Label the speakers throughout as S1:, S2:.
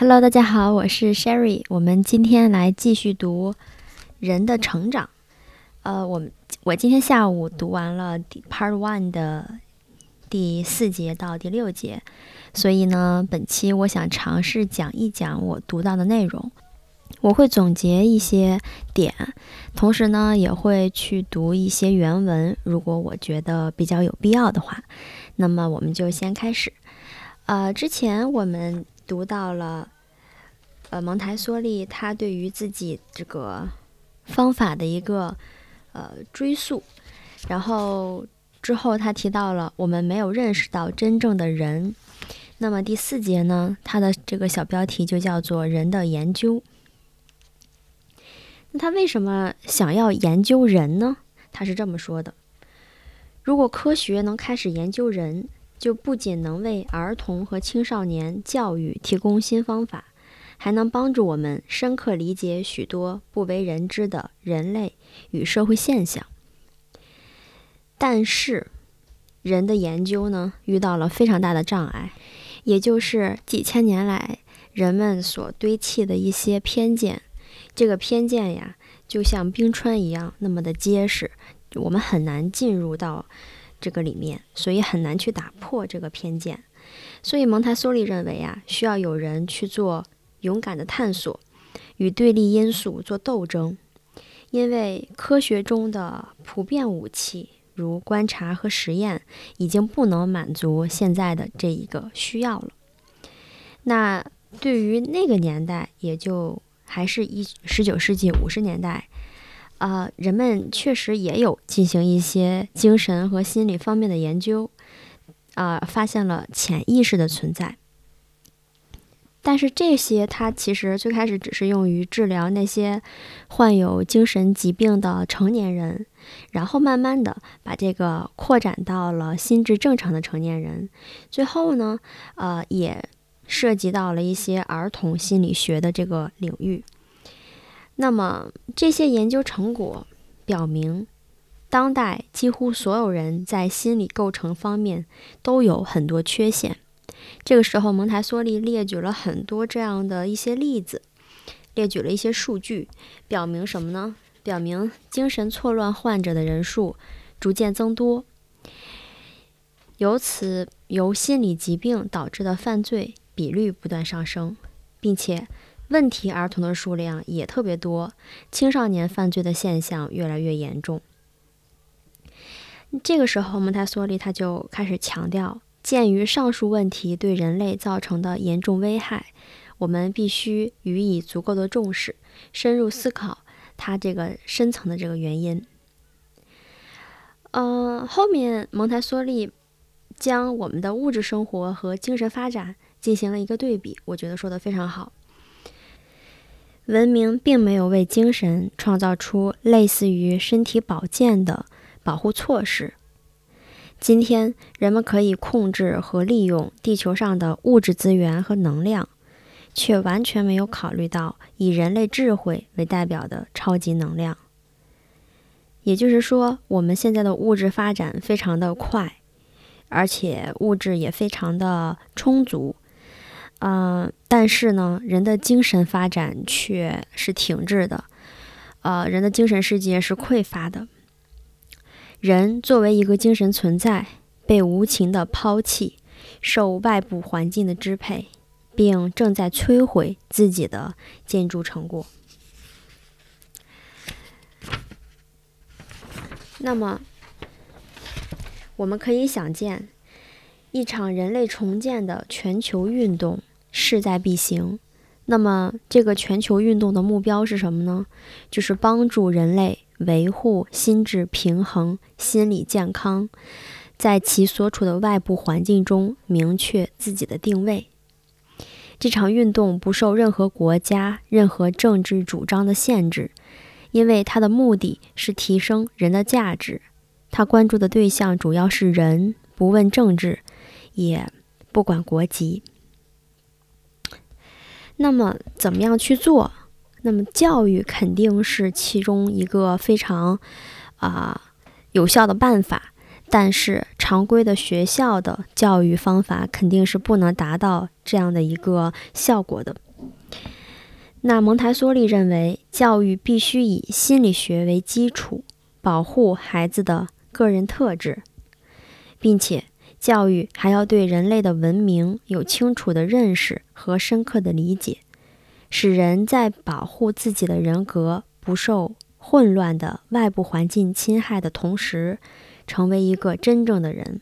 S1: Hello，大家好，我是 Sherry。我们今天来继续读《人的成长》。呃，我们我今天下午读完了 Part One 的第四节到第六节，所以呢，本期我想尝试讲一讲我读到的内容。我会总结一些点，同时呢，也会去读一些原文。如果我觉得比较有必要的话，那么我们就先开始。呃，之前我们读到了，呃，蒙台梭利他对于自己这个方法的一个呃追溯，然后之后他提到了我们没有认识到真正的人。那么第四节呢，它的这个小标题就叫做“人的研究”。那他为什么想要研究人呢？他是这么说的：如果科学能开始研究人，就不仅能为儿童和青少年教育提供新方法，还能帮助我们深刻理解许多不为人知的人类与社会现象。但是，人的研究呢，遇到了非常大的障碍，也就是几千年来人们所堆砌的一些偏见。这个偏见呀，就像冰川一样那么的结实，我们很难进入到这个里面，所以很难去打破这个偏见。所以蒙台梭利认为啊，需要有人去做勇敢的探索，与对立因素做斗争，因为科学中的普遍武器，如观察和实验，已经不能满足现在的这一个需要了。那对于那个年代，也就。还是一十九世纪五十年代，啊，人们确实也有进行一些精神和心理方面的研究，啊，发现了潜意识的存在。但是这些它其实最开始只是用于治疗那些患有精神疾病的成年人，然后慢慢的把这个扩展到了心智正常的成年人，最后呢，呃，也。涉及到了一些儿童心理学的这个领域。那么这些研究成果表明，当代几乎所有人在心理构成方面都有很多缺陷。这个时候，蒙台梭利列举了很多这样的一些例子，列举了一些数据，表明什么呢？表明精神错乱患者的人数逐渐增多，由此由心理疾病导致的犯罪。比率不断上升，并且问题儿童的数量也特别多，青少年犯罪的现象越来越严重。这个时候，蒙台梭利他就开始强调，鉴于上述问题对人类造成的严重危害，我们必须予以足够的重视，深入思考它这个深层的这个原因。嗯，后面蒙台梭利将我们的物质生活和精神发展。进行了一个对比，我觉得说的非常好。文明并没有为精神创造出类似于身体保健的保护措施。今天，人们可以控制和利用地球上的物质资源和能量，却完全没有考虑到以人类智慧为代表的超级能量。也就是说，我们现在的物质发展非常的快，而且物质也非常的充足。嗯，但是呢，人的精神发展却是停滞的，呃，人的精神世界是匮乏的。人作为一个精神存在，被无情的抛弃，受外部环境的支配，并正在摧毁自己的建筑成果。那么，我们可以想见，一场人类重建的全球运动。势在必行。那么，这个全球运动的目标是什么呢？就是帮助人类维护心智平衡、心理健康，在其所处的外部环境中明确自己的定位。这场运动不受任何国家、任何政治主张的限制，因为它的目的是提升人的价值。它关注的对象主要是人，不问政治，也不管国籍。那么怎么样去做？那么教育肯定是其中一个非常啊有效的办法，但是常规的学校的教育方法肯定是不能达到这样的一个效果的。那蒙台梭利认为，教育必须以心理学为基础，保护孩子的个人特质，并且教育还要对人类的文明有清楚的认识和深刻的理解，使人在保护自己的人格不受混乱的外部环境侵害的同时，成为一个真正的人，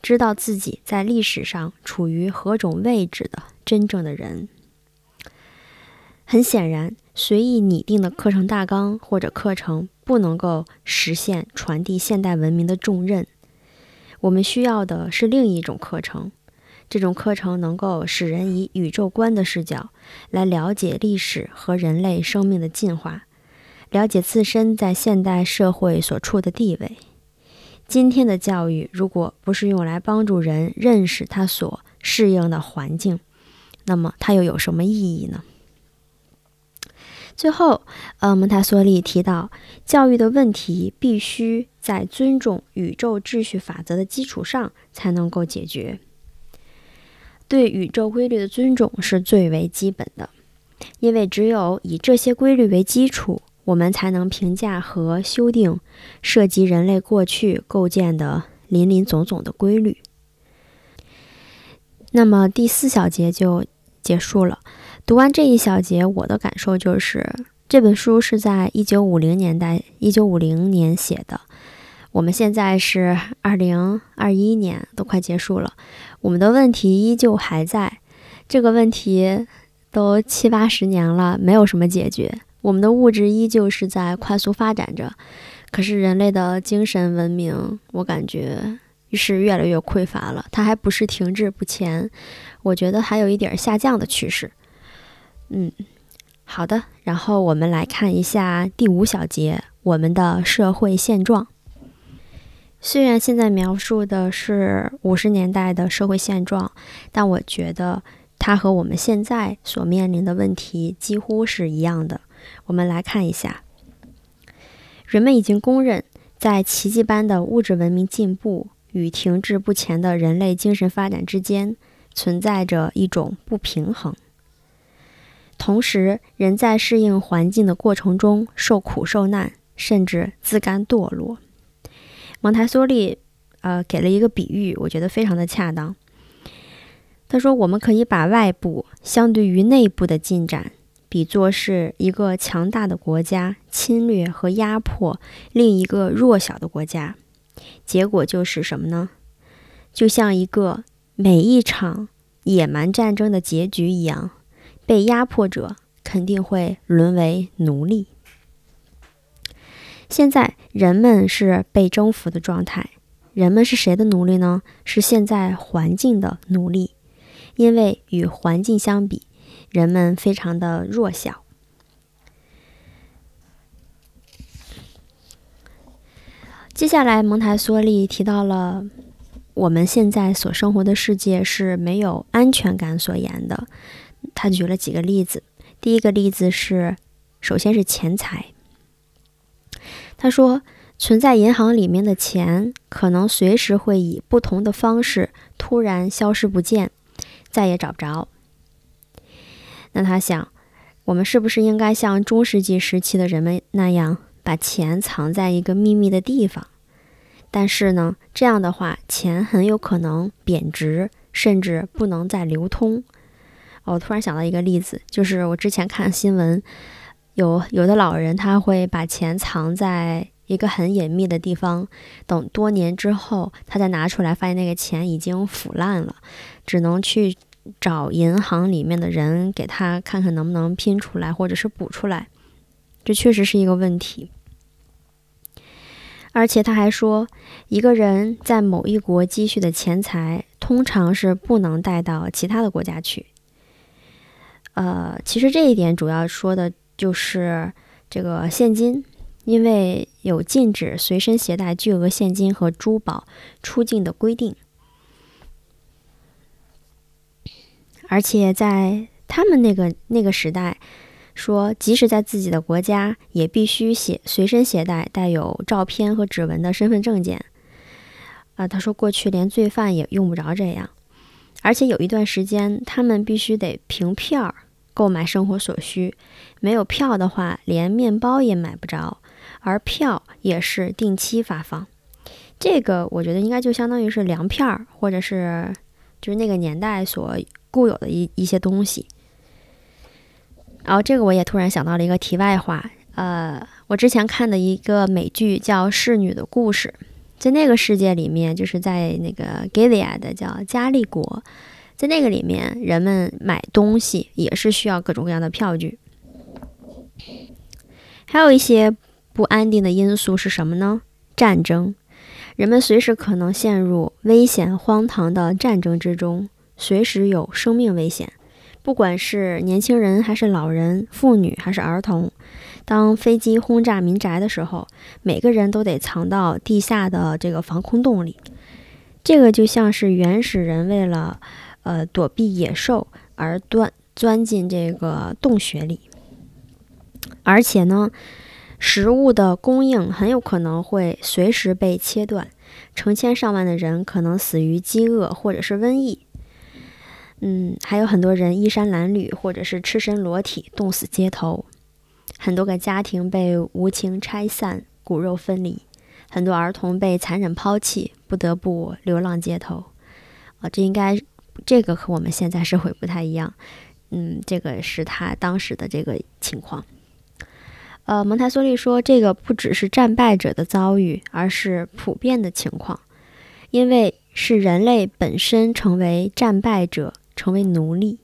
S1: 知道自己在历史上处于何种位置的真正的人。很显然，随意拟定的课程大纲或者课程不能够实现传递现代文明的重任。我们需要的是另一种课程，这种课程能够使人以宇宙观的视角来了解历史和人类生命的进化，了解自身在现代社会所处的地位。今天的教育如果不是用来帮助人认识他所适应的环境，那么它又有什么意义呢？最后，呃，蒙台梭利提到，教育的问题必须在尊重宇宙秩序法则的基础上才能够解决。对宇宙规律的尊重是最为基本的，因为只有以这些规律为基础，我们才能评价和修订涉及人类过去构建的林林总总的规律。那么第四小节就结束了。读完这一小节，我的感受就是这本书是在一九五零年代，一九五零年写的。我们现在是二零二一年，都快结束了，我们的问题依旧还在。这个问题都七八十年了，没有什么解决。我们的物质依旧是在快速发展着，可是人类的精神文明，我感觉于是越来越匮乏了。它还不是停滞不前，我觉得还有一点下降的趋势。嗯，好的。然后我们来看一下第五小节，我们的社会现状。虽然现在描述的是五十年代的社会现状，但我觉得它和我们现在所面临的问题几乎是一样的。我们来看一下，人们已经公认，在奇迹般的物质文明进步与停滞不前的人类精神发展之间，存在着一种不平衡。同时，人在适应环境的过程中受苦受难，甚至自甘堕落。蒙台梭利，呃，给了一个比喻，我觉得非常的恰当。他说：“我们可以把外部相对于内部的进展，比作是一个强大的国家侵略和压迫另一个弱小的国家，结果就是什么呢？就像一个每一场野蛮战争的结局一样。”被压迫者肯定会沦为奴隶。现在人们是被征服的状态，人们是谁的奴隶呢？是现在环境的奴隶，因为与环境相比，人们非常的弱小。接下来，蒙台梭利提到了我们现在所生活的世界是没有安全感所言的。他举了几个例子，第一个例子是，首先是钱财。他说，存在银行里面的钱可能随时会以不同的方式突然消失不见，再也找不着。那他想，我们是不是应该像中世纪时期的人们那样，把钱藏在一个秘密的地方？但是呢，这样的话，钱很有可能贬值，甚至不能再流通。我突然想到一个例子，就是我之前看新闻，有有的老人他会把钱藏在一个很隐秘的地方，等多年之后他再拿出来，发现那个钱已经腐烂了，只能去找银行里面的人给他看看能不能拼出来，或者是补出来。这确实是一个问题。而且他还说，一个人在某一国积蓄的钱财，通常是不能带到其他的国家去。呃，其实这一点主要说的就是这个现金，因为有禁止随身携带巨额现金和珠宝出境的规定，而且在他们那个那个时代，说即使在自己的国家，也必须携随身携带带有照片和指纹的身份证件。啊，他说过去连罪犯也用不着这样，而且有一段时间，他们必须得凭票。购买生活所需。没有票的话，连面包也买不着，而票也是定期发放。这个我觉得应该就相当于是粮票，或者是就是那个年代所固有的一一些东西。然后这个我也突然想到了一个题外话，呃，我之前看的一个美剧叫《侍女的故事》，在那个世界里面，就是在那个 Gilead 叫加利国，在那个里面，人们买东西也是需要各种各样的票据。还有一些不安定的因素是什么呢？战争，人们随时可能陷入危险荒唐的战争之中，随时有生命危险。不管是年轻人还是老人、妇女还是儿童，当飞机轰炸民宅的时候，每个人都得藏到地下的这个防空洞里。这个就像是原始人为了呃躲避野兽而钻钻进这个洞穴里。而且呢，食物的供应很有可能会随时被切断，成千上万的人可能死于饥饿或者是瘟疫。嗯，还有很多人衣衫褴褛，或者是赤身裸体冻死街头，很多个家庭被无情拆散，骨肉分离，很多儿童被残忍抛弃，不得不流浪街头。啊，这应该这个和我们现在社会不太一样。嗯，这个是他当时的这个情况。呃，蒙台梭利说，这个不只是战败者的遭遇，而是普遍的情况，因为是人类本身成为战败者。成为奴隶，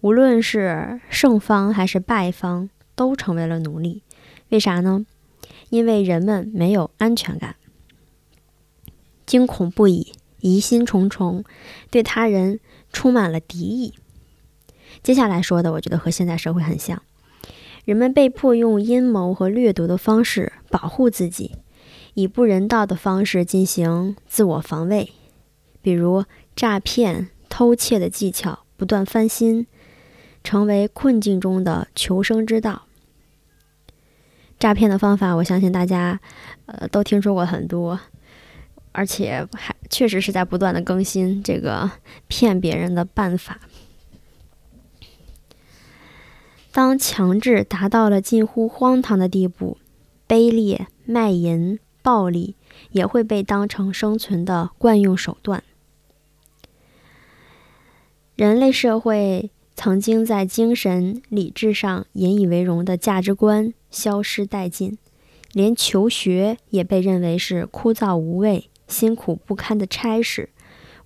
S1: 无论是胜方还是败方，都成为了奴隶。为啥呢？因为人们没有安全感，惊恐不已，疑心重重，对他人充满了敌意。接下来说的，我觉得和现在社会很像，人们被迫用阴谋和掠夺的方式保护自己，以不人道的方式进行自我防卫，比如诈骗。偷窃的技巧不断翻新，成为困境中的求生之道。诈骗的方法，我相信大家呃都听说过很多，而且还确实是在不断的更新这个骗别人的办法。当强制达到了近乎荒唐的地步，卑劣、卖淫、暴力也会被当成生存的惯用手段。人类社会曾经在精神、理智上引以为荣的价值观消失殆尽，连求学也被认为是枯燥无味、辛苦不堪的差事，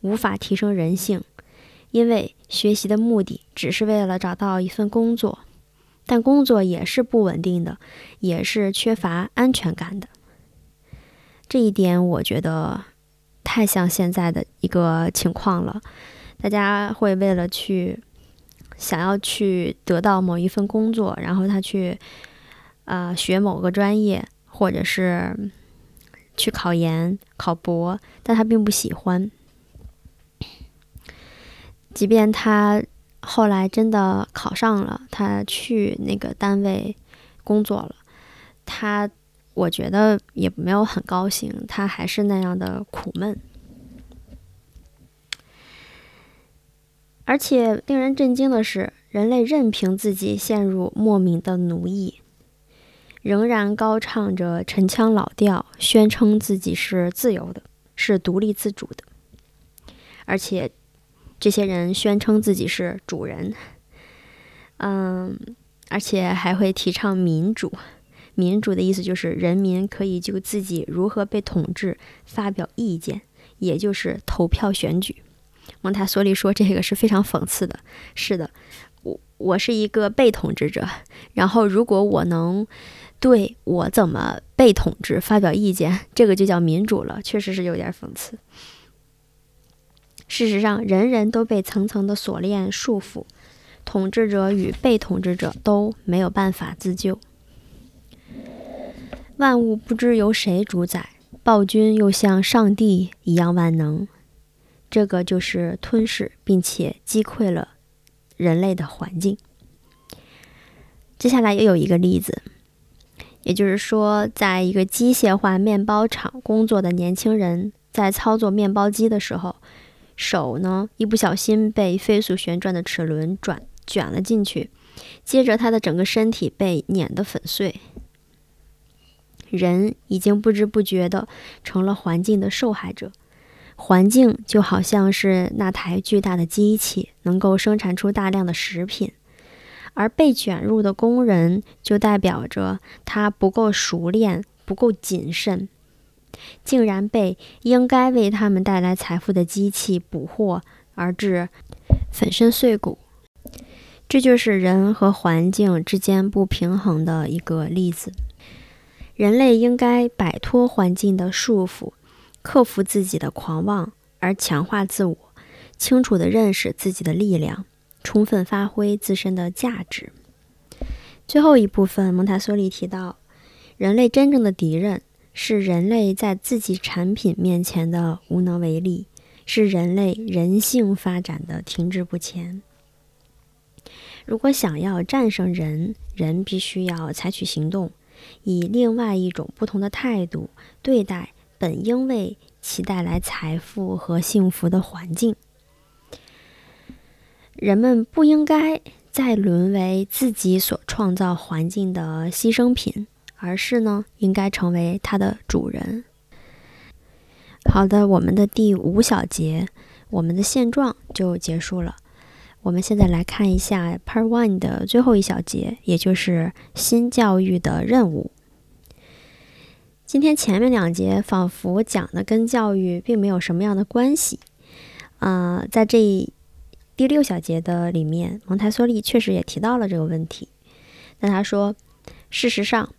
S1: 无法提升人性。因为学习的目的只是为了找到一份工作，但工作也是不稳定的，也是缺乏安全感的。这一点我觉得太像现在的一个情况了。大家会为了去想要去得到某一份工作，然后他去啊学某个专业，或者是去考研考博，但他并不喜欢。即便他后来真的考上了，他去那个单位工作了，他我觉得也没有很高兴，他还是那样的苦闷。而且令人震惊的是，人类任凭自己陷入莫名的奴役，仍然高唱着陈腔老调，宣称自己是自由的，是独立自主的。而且，这些人宣称自己是主人，嗯，而且还会提倡民主。民主的意思就是人民可以就自己如何被统治发表意见，也就是投票选举。蒙台梭利说：“这个是非常讽刺的。是的，我我是一个被统治者，然后如果我能对我怎么被统治发表意见，这个就叫民主了。确实是有点讽刺。事实上，人人都被层层的锁链束缚，统治者与被统治者都没有办法自救。万物不知由谁主宰，暴君又像上帝一样万能。”这个就是吞噬并且击溃了人类的环境。接下来又有一个例子，也就是说，在一个机械化面包厂工作的年轻人，在操作面包机的时候，手呢一不小心被飞速旋转的齿轮转卷了进去，接着他的整个身体被碾得粉碎。人已经不知不觉地成了环境的受害者，环境就好像是那台巨大的机器，能够生产出大量的食品，而被卷入的工人就代表着他不够熟练、不够谨慎，竟然被应该为他们带来财富的机器捕获，而致粉身碎骨。这就是人和环境之间不平衡的一个例子。人类应该摆脱环境的束缚，克服自己的狂妄，而强化自我，清楚地认识自己的力量，充分发挥自身的价值。最后一部分，蒙台梭利提到，人类真正的敌人是人类在自己产品面前的无能为力，是人类人性发展的停滞不前。如果想要战胜人，人必须要采取行动。以另外一种不同的态度对待本应为其带来财富和幸福的环境。人们不应该再沦为自己所创造环境的牺牲品，而是呢，应该成为它的主人。好的，我们的第五小节，我们的现状就结束了。我们现在来看一下 Part One 的最后一小节，也就是新教育的任务。今天前面两节仿佛讲的跟教育并没有什么样的关系，啊，在这第六小节的里面，蒙台梭利确实也提到了这个问题。但他说，事实上，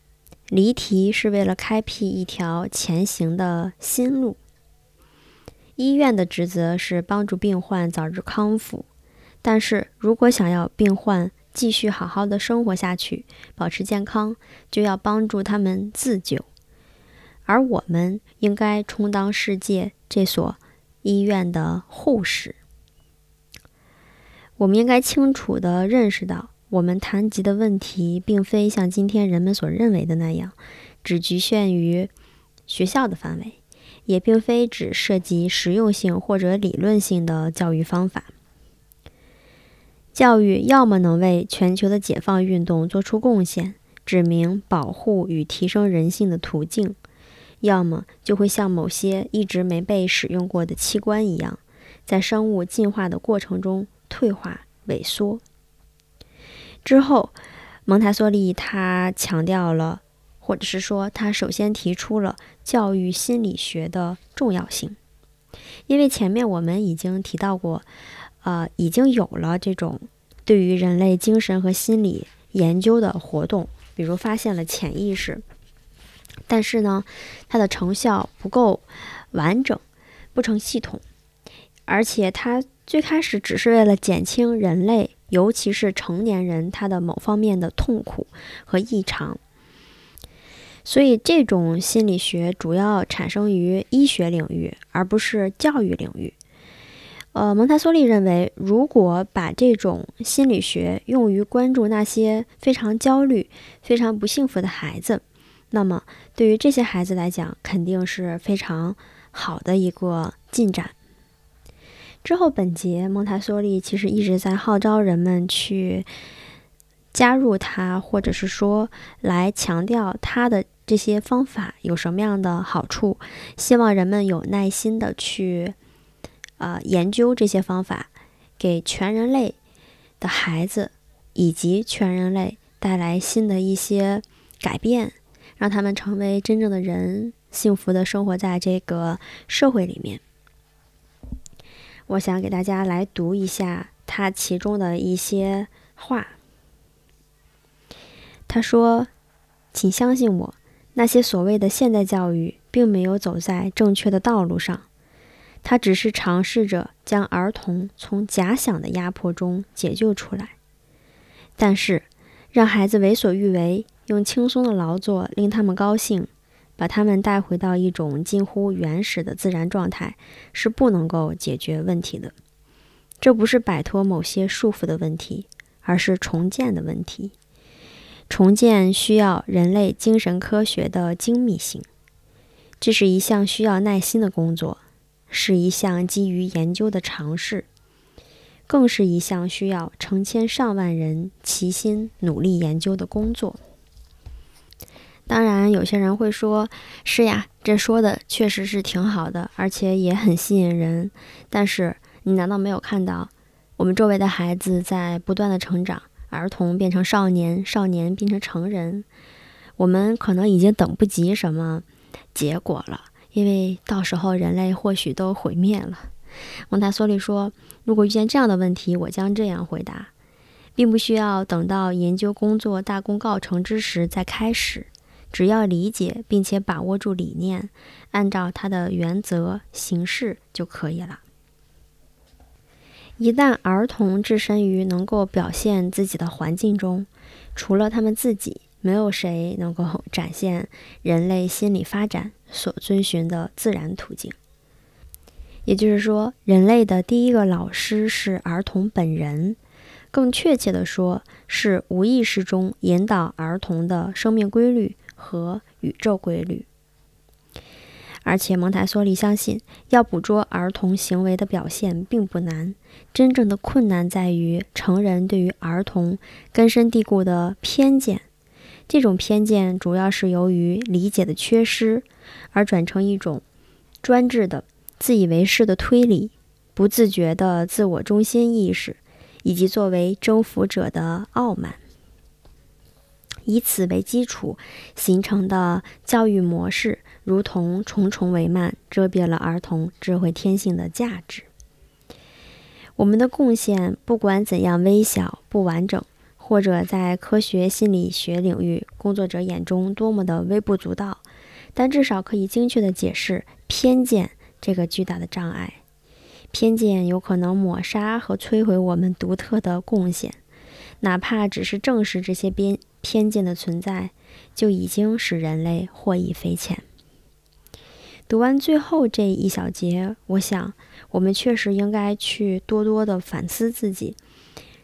S1: 离题是为了开辟一条前行的新路。医院的职责是帮助病患早日康复。但是如果想要病患继续好好的生活下去，保持健康，就要帮助他们自救。而我们应该充当世界这所医院的护士。我们应该清楚地认识到，我们谈及的问题，并非像今天人们所认为的那样，只局限于学校的范围，也并非只涉及实用性或者理论性的教育方法。教育要么能为全球的解放运动做出贡献，指明保护与提升人性的途径；要么就会像某些一直没被使用过的器官一样，在生物进化的过程中退化萎缩。之后，蒙台梭利他强调了，或者是说他首先提出了教育心理学的重要性，因为前面我们已经提到过。呃，已经有了这种对于人类精神和心理研究的活动，比如发现了潜意识，但是呢，它的成效不够完整，不成系统，而且它最开始只是为了减轻人类，尤其是成年人他的某方面的痛苦和异常，所以这种心理学主要产生于医学领域，而不是教育领域。呃，蒙台梭利认为，如果把这种心理学用于关注那些非常焦虑、非常不幸福的孩子，那么对于这些孩子来讲，肯定是非常好的一个进展。之后，本节蒙台梭利其实一直在号召人们去加入他，或者是说来强调他的这些方法有什么样的好处，希望人们有耐心的去。呃，研究这些方法，给全人类的孩子以及全人类带来新的一些改变，让他们成为真正的人，幸福的生活在这个社会里面。我想给大家来读一下他其中的一些话。他说：“请相信我，那些所谓的现代教育并没有走在正确的道路上。”他只是尝试着将儿童从假想的压迫中解救出来，但是让孩子为所欲为，用轻松的劳作令他们高兴，把他们带回到一种近乎原始的自然状态，是不能够解决问题的。这不是摆脱某些束缚的问题，而是重建的问题。重建需要人类精神科学的精密性，这是一项需要耐心的工作。是一项基于研究的尝试，更是一项需要成千上万人齐心努力研究的工作。当然，有些人会说：“是呀，这说的确实是挺好的，而且也很吸引人。”但是，你难道没有看到我们周围的孩子在不断的成长？儿童变成少年，少年变成成人，我们可能已经等不及什么结果了，因为到时候人类或许都毁灭了。蒙台梭利说：“如果遇见这样的问题，我将这样回答，并不需要等到研究工作大功告成之时再开始，只要理解并且把握住理念，按照它的原则行事就可以了。”一旦儿童置身于能够表现自己的环境中，除了他们自己，没有谁能够展现人类心理发展所遵循的自然途径。也就是说，人类的第一个老师是儿童本人，更确切地说，是无意识中引导儿童的生命规律和宇宙规律。而且蒙台梭利相信，要捕捉儿童行为的表现并不难，真正的困难在于成人对于儿童根深蒂固的偏见。这种偏见主要是由于理解的缺失，而转成一种专制的、自以为是的推理、不自觉的自我中心意识，以及作为征服者的傲慢。以此为基础形成的教育模式，如同重重帷幔，遮蔽了儿童智慧天性的价值。我们的贡献，不管怎样微小、不完整，或者在科学心理学领域工作者眼中多么的微不足道，但至少可以精确地解释偏见这个巨大的障碍。偏见有可能抹杀和摧毁我们独特的贡献。哪怕只是正视这些边偏见的存在，就已经使人类获益匪浅。读完最后这一小节，我想我们确实应该去多多的反思自己，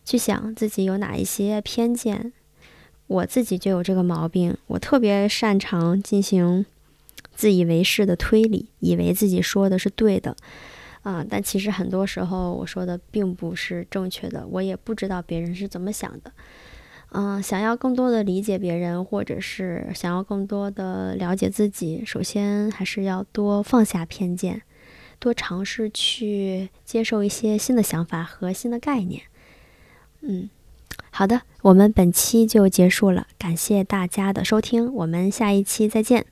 S1: 去想自己有哪一些偏见。我自己就有这个毛病，我特别擅长进行自以为是的推理，以为自己说的是对的。啊，但其实很多时候我说的并不是正确的，我也不知道别人是怎么想的。嗯，想要更多的理解别人，或者是想要更多的了解自己，首先还是要多放下偏见，多尝试去接受一些新的想法和新的概念。嗯，好的，我们本期就结束了，感谢大家的收听，我们下一期再见。